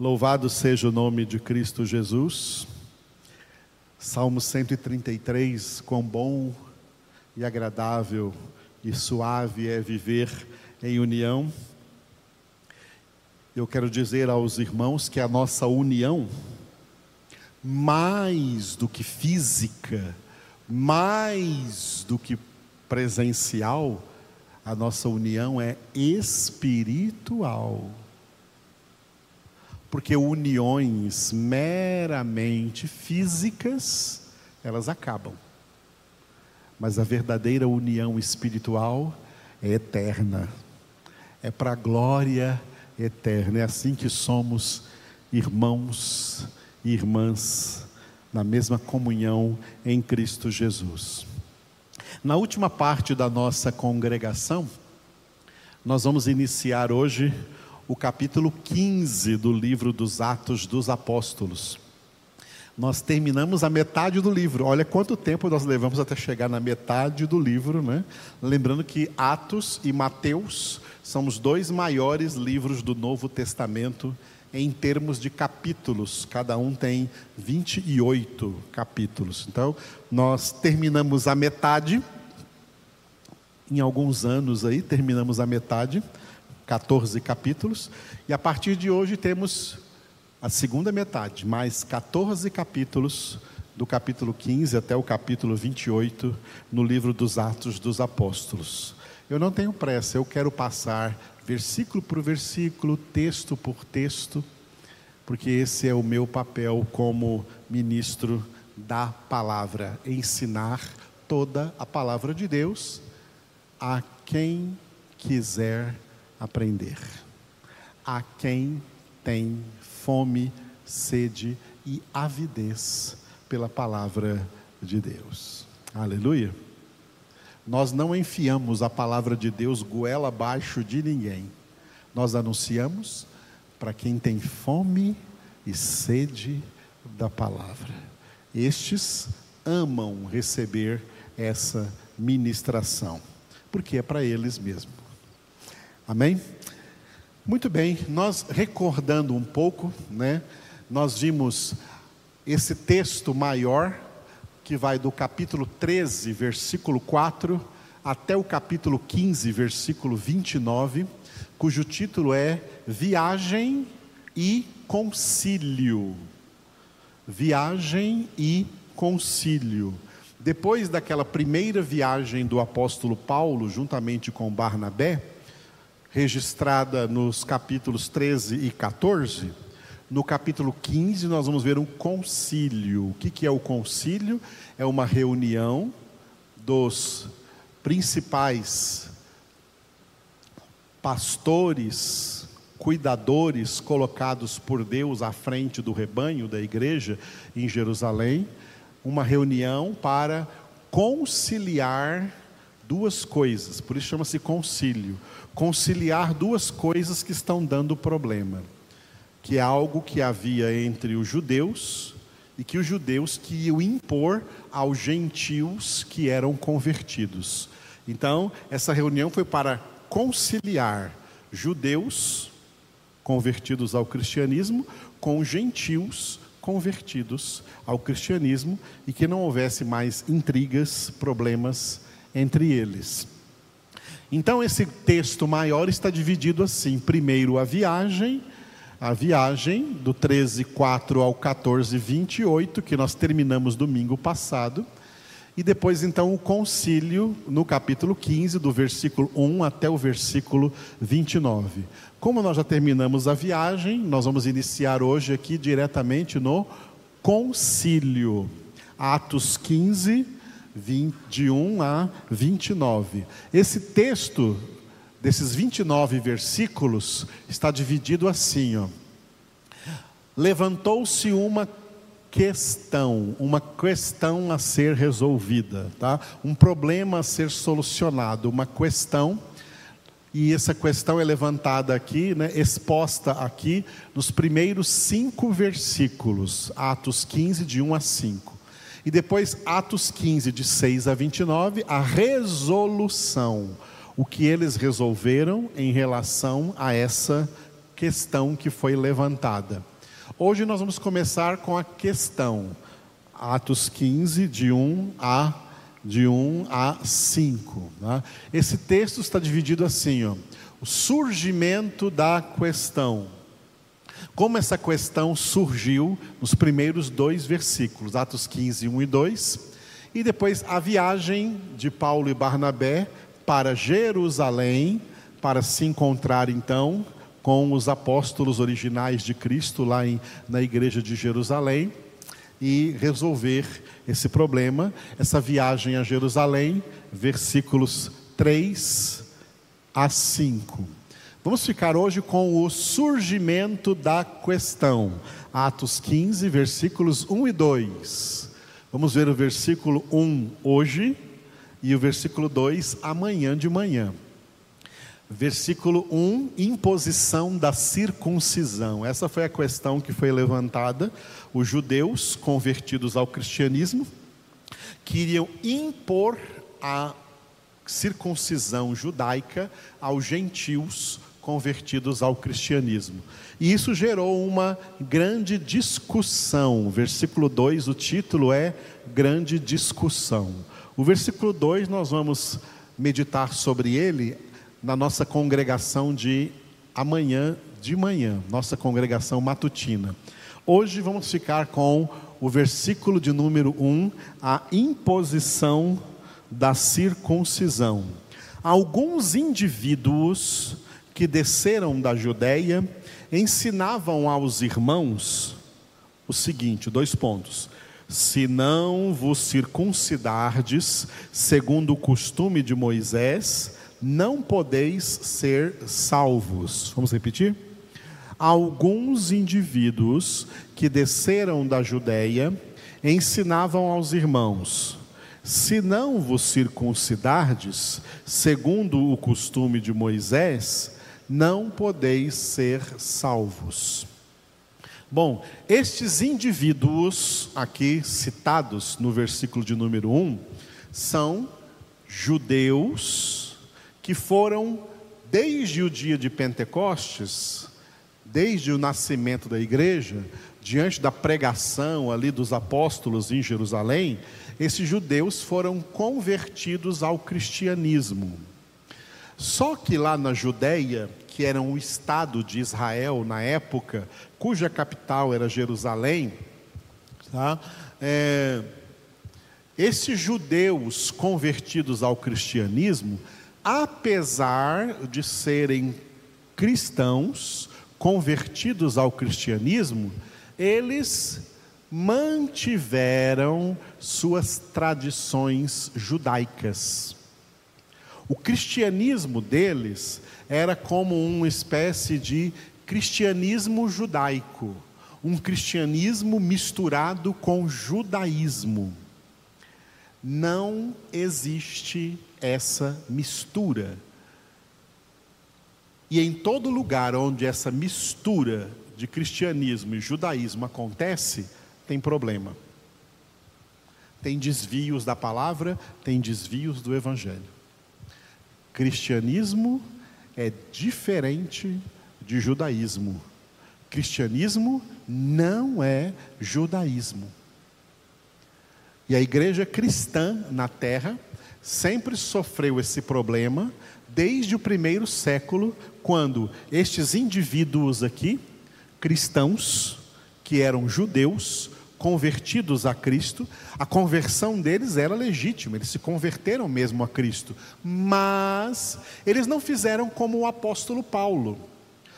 Louvado seja o nome de Cristo Jesus. Salmo 133, quão bom e agradável e suave é viver em união. Eu quero dizer aos irmãos que a nossa união, mais do que física, mais do que presencial, a nossa união é espiritual. Porque uniões meramente físicas, elas acabam. Mas a verdadeira união espiritual é eterna. É para a glória eterna. É assim que somos irmãos e irmãs na mesma comunhão em Cristo Jesus. Na última parte da nossa congregação, nós vamos iniciar hoje o capítulo 15 do livro dos Atos dos Apóstolos. Nós terminamos a metade do livro. Olha quanto tempo nós levamos até chegar na metade do livro, né? Lembrando que Atos e Mateus são os dois maiores livros do Novo Testamento em termos de capítulos. Cada um tem 28 capítulos. Então, nós terminamos a metade. Em alguns anos aí, terminamos a metade 14 capítulos, e a partir de hoje temos a segunda metade, mais 14 capítulos, do capítulo 15 até o capítulo 28, no livro dos Atos dos Apóstolos. Eu não tenho pressa, eu quero passar versículo por versículo, texto por texto, porque esse é o meu papel como ministro da palavra, ensinar toda a palavra de Deus a quem quiser aprender. A quem tem fome, sede e avidez pela palavra de Deus. Aleluia. Nós não enfiamos a palavra de Deus goela abaixo de ninguém. Nós anunciamos para quem tem fome e sede da palavra. Estes amam receber essa ministração, porque é para eles mesmos. Amém? Muito bem, nós recordando um pouco, né? Nós vimos esse texto maior que vai do capítulo 13, versículo 4, até o capítulo 15, versículo 29, cujo título é Viagem e Concílio. Viagem e Concílio. Depois daquela primeira viagem do apóstolo Paulo, juntamente com Barnabé, registrada nos capítulos 13 e 14, no capítulo 15 nós vamos ver um concílio. O que é o concílio? É uma reunião dos principais pastores, cuidadores colocados por Deus à frente do rebanho da igreja em Jerusalém, uma reunião para conciliar duas coisas, por isso chama-se concílio conciliar duas coisas que estão dando problema, que é algo que havia entre os judeus e que os judeus queriam impor aos gentios que eram convertidos. Então, essa reunião foi para conciliar judeus convertidos ao cristianismo com gentios convertidos ao cristianismo e que não houvesse mais intrigas, problemas entre eles. Então esse texto maior está dividido assim: primeiro a viagem, a viagem do 13, 4 ao 14, 28, que nós terminamos domingo passado, e depois então o concílio no capítulo 15, do versículo 1 até o versículo 29. Como nós já terminamos a viagem, nós vamos iniciar hoje aqui diretamente no concílio. Atos 15, de 1 a 29. Esse texto, desses 29 versículos, está dividido assim. Levantou-se uma questão, uma questão a ser resolvida, tá? Um problema a ser solucionado, uma questão e essa questão é levantada aqui, né, exposta aqui nos primeiros cinco versículos, Atos 15, de 1 a 5. E depois, Atos 15, de 6 a 29, a resolução. O que eles resolveram em relação a essa questão que foi levantada. Hoje nós vamos começar com a questão, Atos 15, de 1 a, de 1 a 5. Né? Esse texto está dividido assim: ó, o surgimento da questão. Como essa questão surgiu nos primeiros dois versículos, Atos 15, 1 e 2, e depois a viagem de Paulo e Barnabé para Jerusalém, para se encontrar então com os apóstolos originais de Cristo lá em, na igreja de Jerusalém e resolver esse problema, essa viagem a Jerusalém, versículos 3 a 5. Vamos ficar hoje com o surgimento da questão. Atos 15, versículos 1 e 2. Vamos ver o versículo 1 hoje e o versículo 2 amanhã de manhã. Versículo 1, imposição da circuncisão. Essa foi a questão que foi levantada. Os judeus convertidos ao cristianismo queriam impor a circuncisão judaica aos gentios convertidos ao cristianismo. E isso gerou uma grande discussão. Versículo 2, o título é Grande Discussão. O versículo 2 nós vamos meditar sobre ele na nossa congregação de amanhã de manhã, nossa congregação matutina. Hoje vamos ficar com o versículo de número 1, a imposição da circuncisão. Alguns indivíduos que desceram da Judéia ensinavam aos irmãos o seguinte: dois pontos. Se não vos circuncidardes, segundo o costume de Moisés, não podeis ser salvos. Vamos repetir? Alguns indivíduos que desceram da Judéia ensinavam aos irmãos: se não vos circuncidardes, segundo o costume de Moisés, não podeis ser salvos. Bom, estes indivíduos aqui citados no versículo de número 1 são judeus que foram, desde o dia de Pentecostes, desde o nascimento da igreja, diante da pregação ali dos apóstolos em Jerusalém, esses judeus foram convertidos ao cristianismo. Só que lá na Judéia, que era um estado de Israel na época, cuja capital era Jerusalém, tá? É, esses judeus convertidos ao cristianismo apesar de serem cristãos, convertidos ao cristianismo, eles mantiveram suas tradições judaicas. O cristianismo deles era como uma espécie de cristianismo judaico, um cristianismo misturado com judaísmo. Não existe essa mistura. E em todo lugar onde essa mistura de cristianismo e judaísmo acontece, tem problema. Tem desvios da palavra, tem desvios do evangelho. Cristianismo é diferente de judaísmo. Cristianismo não é judaísmo. E a igreja cristã na terra sempre sofreu esse problema desde o primeiro século, quando estes indivíduos aqui, cristãos, que eram judeus, convertidos a Cristo, a conversão deles era legítima, eles se converteram mesmo a Cristo, mas eles não fizeram como o apóstolo Paulo.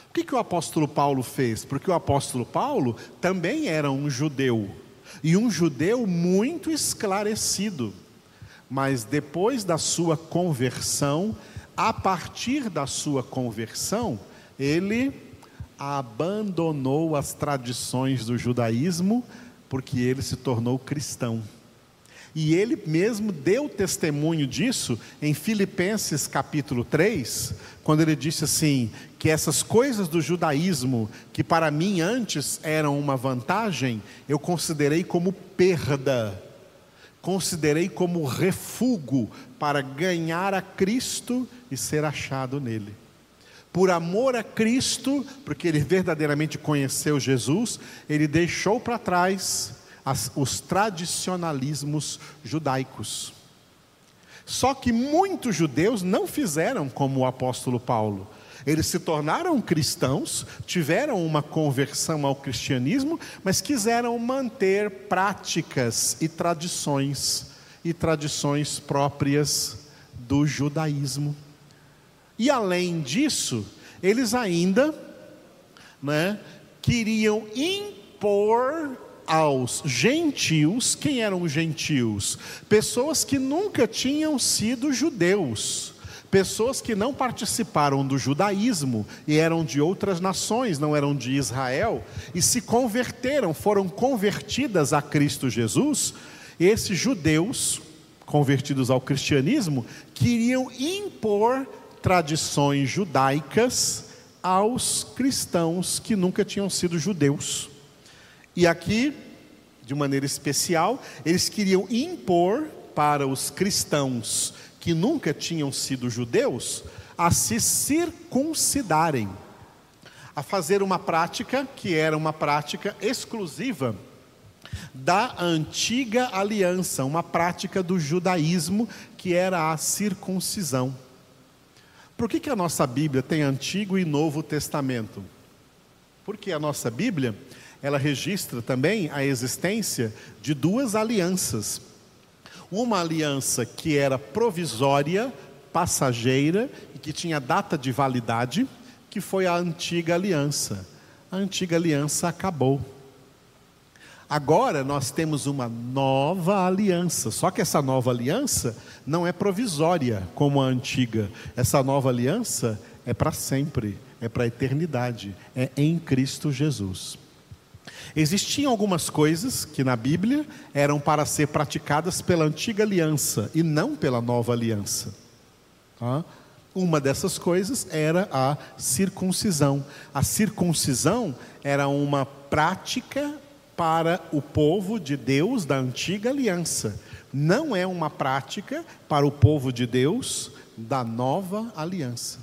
O que, que o apóstolo Paulo fez? Porque o apóstolo Paulo também era um judeu, e um judeu muito esclarecido mas depois da sua conversão, a partir da sua conversão, ele abandonou as tradições do judaísmo, porque ele se tornou cristão. E ele mesmo deu testemunho disso em Filipenses capítulo 3, quando ele disse assim: que essas coisas do judaísmo, que para mim antes eram uma vantagem, eu considerei como perda considerei como refúgio para ganhar a Cristo e ser achado nele. Por amor a Cristo, porque ele verdadeiramente conheceu Jesus, ele deixou para trás as, os tradicionalismos judaicos. Só que muitos judeus não fizeram como o apóstolo Paulo. Eles se tornaram cristãos, tiveram uma conversão ao cristianismo, mas quiseram manter práticas e tradições e tradições próprias do judaísmo. E além disso, eles ainda né, queriam impor aos gentios, quem eram os gentios? Pessoas que nunca tinham sido judeus, pessoas que não participaram do judaísmo e eram de outras nações, não eram de Israel, e se converteram, foram convertidas a Cristo Jesus. Esses judeus, convertidos ao cristianismo, queriam impor tradições judaicas aos cristãos que nunca tinham sido judeus. E aqui, de maneira especial, eles queriam impor para os cristãos que nunca tinham sido judeus a se circuncidarem, a fazer uma prática que era uma prática exclusiva da antiga aliança, uma prática do judaísmo que era a circuncisão. Por que, que a nossa Bíblia tem Antigo e Novo Testamento? Porque a nossa Bíblia ela registra também a existência de duas alianças. Uma aliança que era provisória, passageira e que tinha data de validade, que foi a antiga aliança. A antiga aliança acabou. Agora nós temos uma nova aliança, só que essa nova aliança não é provisória como a antiga. Essa nova aliança é para sempre, é para a eternidade, é em Cristo Jesus. Existiam algumas coisas que na Bíblia eram para ser praticadas pela antiga aliança e não pela nova aliança. Uma dessas coisas era a circuncisão. A circuncisão era uma prática para o povo de Deus da antiga aliança, não é uma prática para o povo de Deus da nova aliança.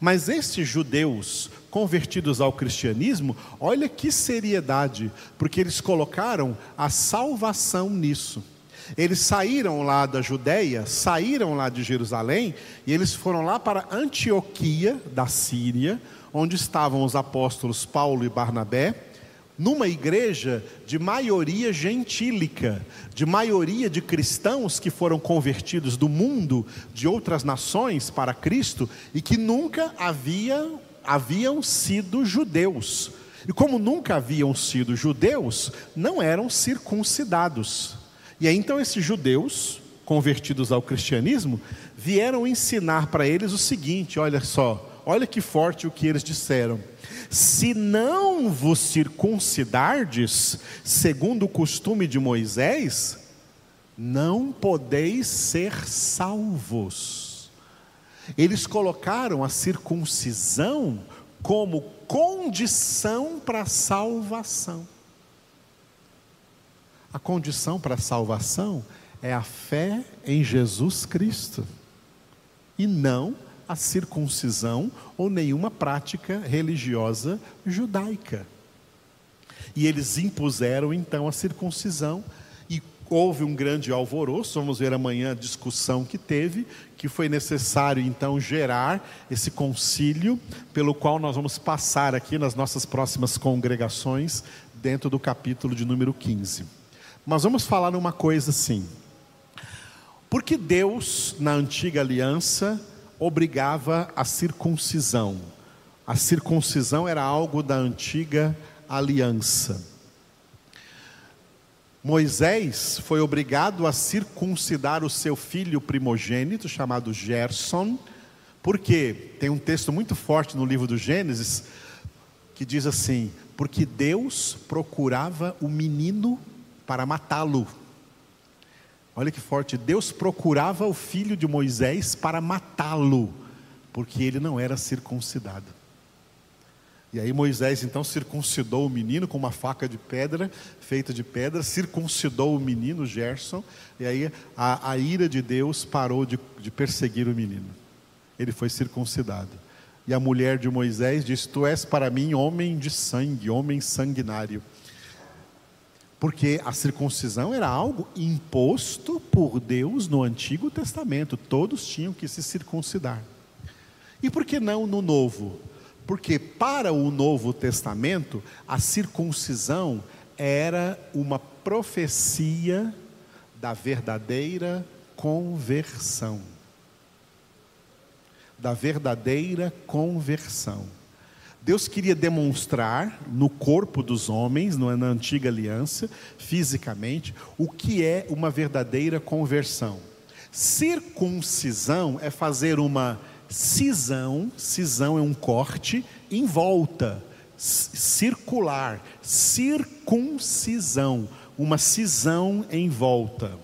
Mas esses judeus convertidos ao cristianismo, olha que seriedade, porque eles colocaram a salvação nisso. Eles saíram lá da Judéia, saíram lá de Jerusalém, e eles foram lá para Antioquia, da Síria, onde estavam os apóstolos Paulo e Barnabé, numa igreja de maioria gentílica, de maioria de cristãos que foram convertidos do mundo, de outras nações para Cristo e que nunca havia, haviam sido judeus. E como nunca haviam sido judeus, não eram circuncidados. E aí então esses judeus, convertidos ao cristianismo, vieram ensinar para eles o seguinte: olha só, olha que forte o que eles disseram se não vos circuncidardes, segundo o costume de Moisés, não podeis ser salvos. Eles colocaram a circuncisão como condição para a salvação. A condição para a salvação é a fé em Jesus Cristo e não a circuncisão ou nenhuma prática religiosa judaica. E eles impuseram então a circuncisão e houve um grande alvoroço, vamos ver amanhã a discussão que teve, que foi necessário então gerar esse concílio, pelo qual nós vamos passar aqui nas nossas próximas congregações, dentro do capítulo de número 15. Mas vamos falar uma coisa assim. Porque Deus, na antiga aliança, obrigava a circuncisão. A circuncisão era algo da antiga aliança. Moisés foi obrigado a circuncidar o seu filho primogênito, chamado Gerson, porque tem um texto muito forte no livro do Gênesis que diz assim: porque Deus procurava o menino para matá-lo. Olha que forte, Deus procurava o filho de Moisés para matá-lo, porque ele não era circuncidado. E aí Moisés então circuncidou o menino com uma faca de pedra, feita de pedra, circuncidou o menino Gerson, e aí a, a ira de Deus parou de, de perseguir o menino. Ele foi circuncidado. E a mulher de Moisés disse: Tu és para mim homem de sangue, homem sanguinário. Porque a circuncisão era algo imposto por Deus no Antigo Testamento, todos tinham que se circuncidar. E por que não no Novo? Porque para o Novo Testamento, a circuncisão era uma profecia da verdadeira conversão. Da verdadeira conversão. Deus queria demonstrar no corpo dos homens, na antiga aliança, fisicamente, o que é uma verdadeira conversão. Circuncisão é fazer uma cisão, cisão é um corte em volta, circular, circuncisão, uma cisão em volta.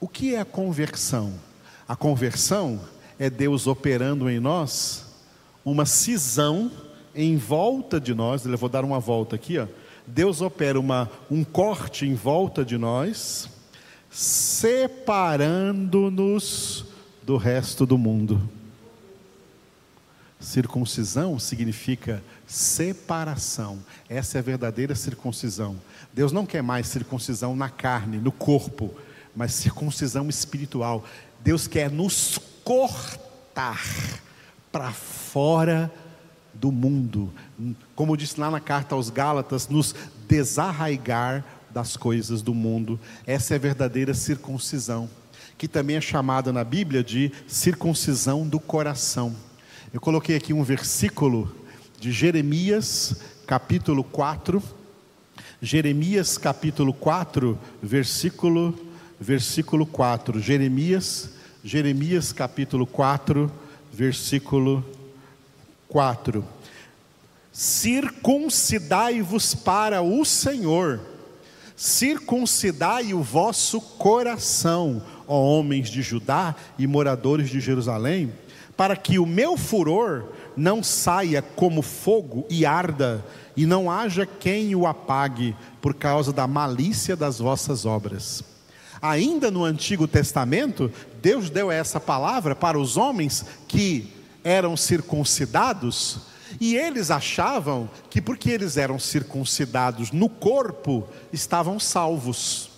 O que é a conversão? A conversão é Deus operando em nós uma cisão em volta de nós, eu vou dar uma volta aqui, ó. Deus opera uma, um corte em volta de nós, separando-nos do resto do mundo. Circuncisão significa separação. Essa é a verdadeira circuncisão. Deus não quer mais circuncisão na carne, no corpo, mas circuncisão espiritual. Deus quer nos cortar para fora do mundo. Como disse lá na carta aos Gálatas, nos desarraigar das coisas do mundo. Essa é a verdadeira circuncisão, que também é chamada na Bíblia de circuncisão do coração. Eu coloquei aqui um versículo de Jeremias, capítulo 4. Jeremias, capítulo 4, versículo versículo 4. Jeremias, Jeremias, capítulo 4, versículo 4: Circuncidai-vos para o Senhor, circuncidai o vosso coração, ó homens de Judá e moradores de Jerusalém, para que o meu furor não saia como fogo e arda, e não haja quem o apague por causa da malícia das vossas obras. Ainda no Antigo Testamento, Deus deu essa palavra para os homens que eram circuncidados, e eles achavam que porque eles eram circuncidados no corpo, estavam salvos.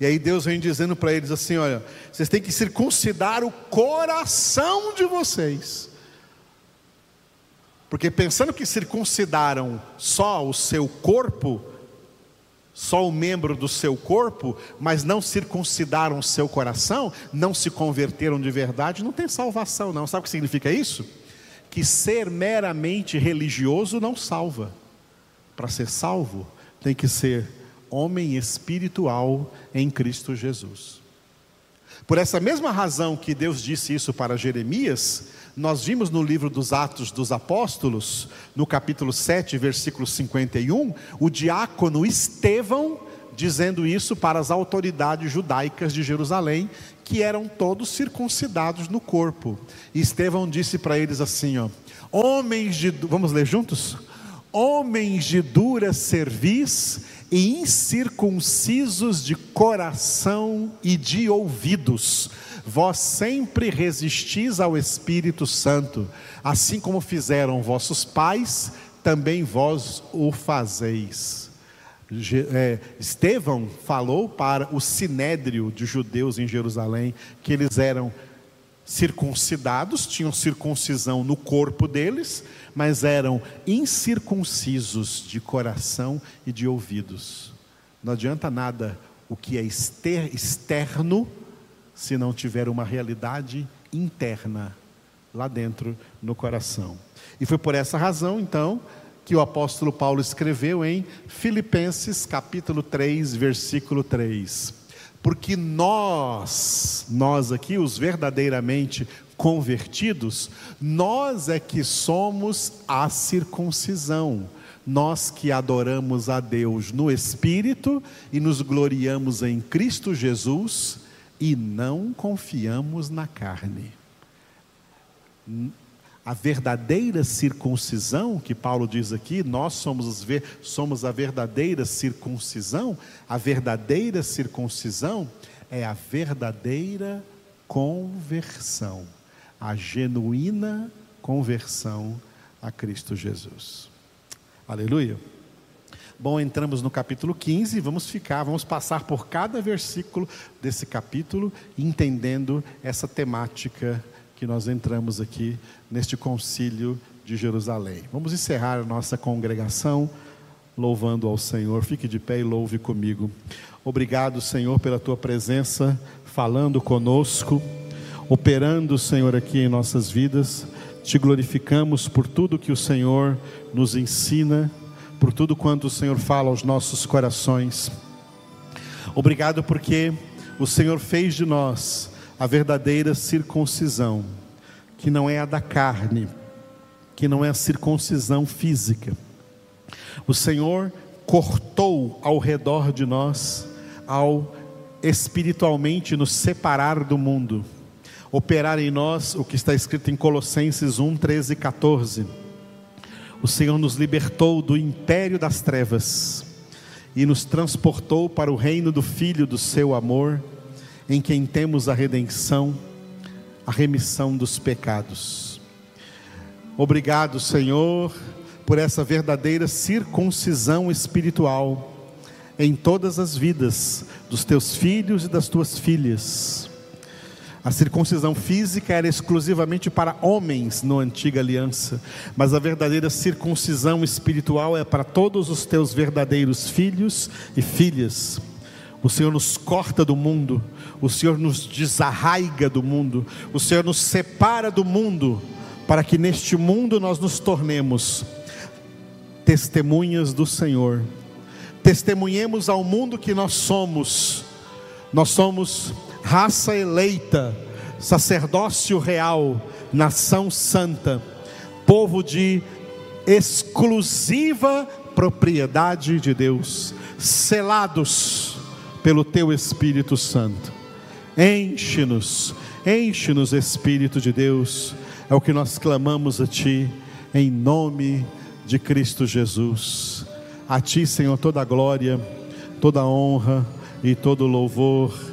E aí Deus vem dizendo para eles assim: olha, vocês têm que circuncidar o coração de vocês. Porque pensando que circuncidaram só o seu corpo, só o membro do seu corpo, mas não circuncidaram o seu coração, não se converteram de verdade, não tem salvação, não. Sabe o que significa isso? Que ser meramente religioso não salva. Para ser salvo, tem que ser homem espiritual em Cristo Jesus. Por essa mesma razão que Deus disse isso para Jeremias, nós vimos no livro dos Atos dos Apóstolos, no capítulo 7, versículo 51, o diácono Estevão dizendo isso para as autoridades judaicas de Jerusalém, que eram todos circuncidados no corpo. E Estevão disse para eles assim, ó: Homens de, vamos ler juntos? Homens de dura cerviz e incircuncisos de coração e de ouvidos, Vós sempre resistis ao Espírito Santo, assim como fizeram vossos pais, também vós o fazeis. É, Estevão falou para o sinédrio de judeus em Jerusalém que eles eram circuncidados, tinham circuncisão no corpo deles, mas eram incircuncisos de coração e de ouvidos. Não adianta nada o que é externo se não tiver uma realidade interna lá dentro no coração. E foi por essa razão, então, que o apóstolo Paulo escreveu em Filipenses capítulo 3, versículo 3. Porque nós, nós aqui, os verdadeiramente convertidos, nós é que somos a circuncisão, nós que adoramos a Deus no Espírito e nos gloriamos em Cristo Jesus e não confiamos na carne. A verdadeira circuncisão, que Paulo diz aqui, nós somos, somos a verdadeira circuncisão, a verdadeira circuncisão é a verdadeira conversão, a genuína conversão a Cristo Jesus. Aleluia. Bom, entramos no capítulo 15, vamos ficar, vamos passar por cada versículo desse capítulo, entendendo essa temática que nós entramos aqui neste concílio de Jerusalém. Vamos encerrar a nossa congregação louvando ao Senhor. Fique de pé e louve comigo. Obrigado, Senhor, pela tua presença, falando conosco, operando, Senhor, aqui em nossas vidas. Te glorificamos por tudo que o Senhor nos ensina por tudo quanto o Senhor fala aos nossos corações. Obrigado porque o Senhor fez de nós a verdadeira circuncisão, que não é a da carne, que não é a circuncisão física. O Senhor cortou ao redor de nós, ao espiritualmente nos separar do mundo, operar em nós o que está escrito em Colossenses 1, 13 e 14 o Senhor nos libertou do império das trevas e nos transportou para o reino do Filho do seu amor, em quem temos a redenção, a remissão dos pecados. Obrigado, Senhor, por essa verdadeira circuncisão espiritual em todas as vidas dos teus filhos e das tuas filhas a circuncisão física era exclusivamente para homens na antiga aliança, mas a verdadeira circuncisão espiritual é para todos os teus verdadeiros filhos e filhas. O Senhor nos corta do mundo, o Senhor nos desarraiga do mundo, o Senhor nos separa do mundo, para que neste mundo nós nos tornemos testemunhas do Senhor. Testemunhemos ao mundo que nós somos. Nós somos raça eleita, sacerdócio real, nação santa, povo de exclusiva propriedade de Deus, selados pelo teu Espírito Santo. Enche-nos, enche-nos, Espírito de Deus, é o que nós clamamos a Ti, em nome de Cristo Jesus. A Ti, Senhor, toda a glória, toda a honra e todo o louvor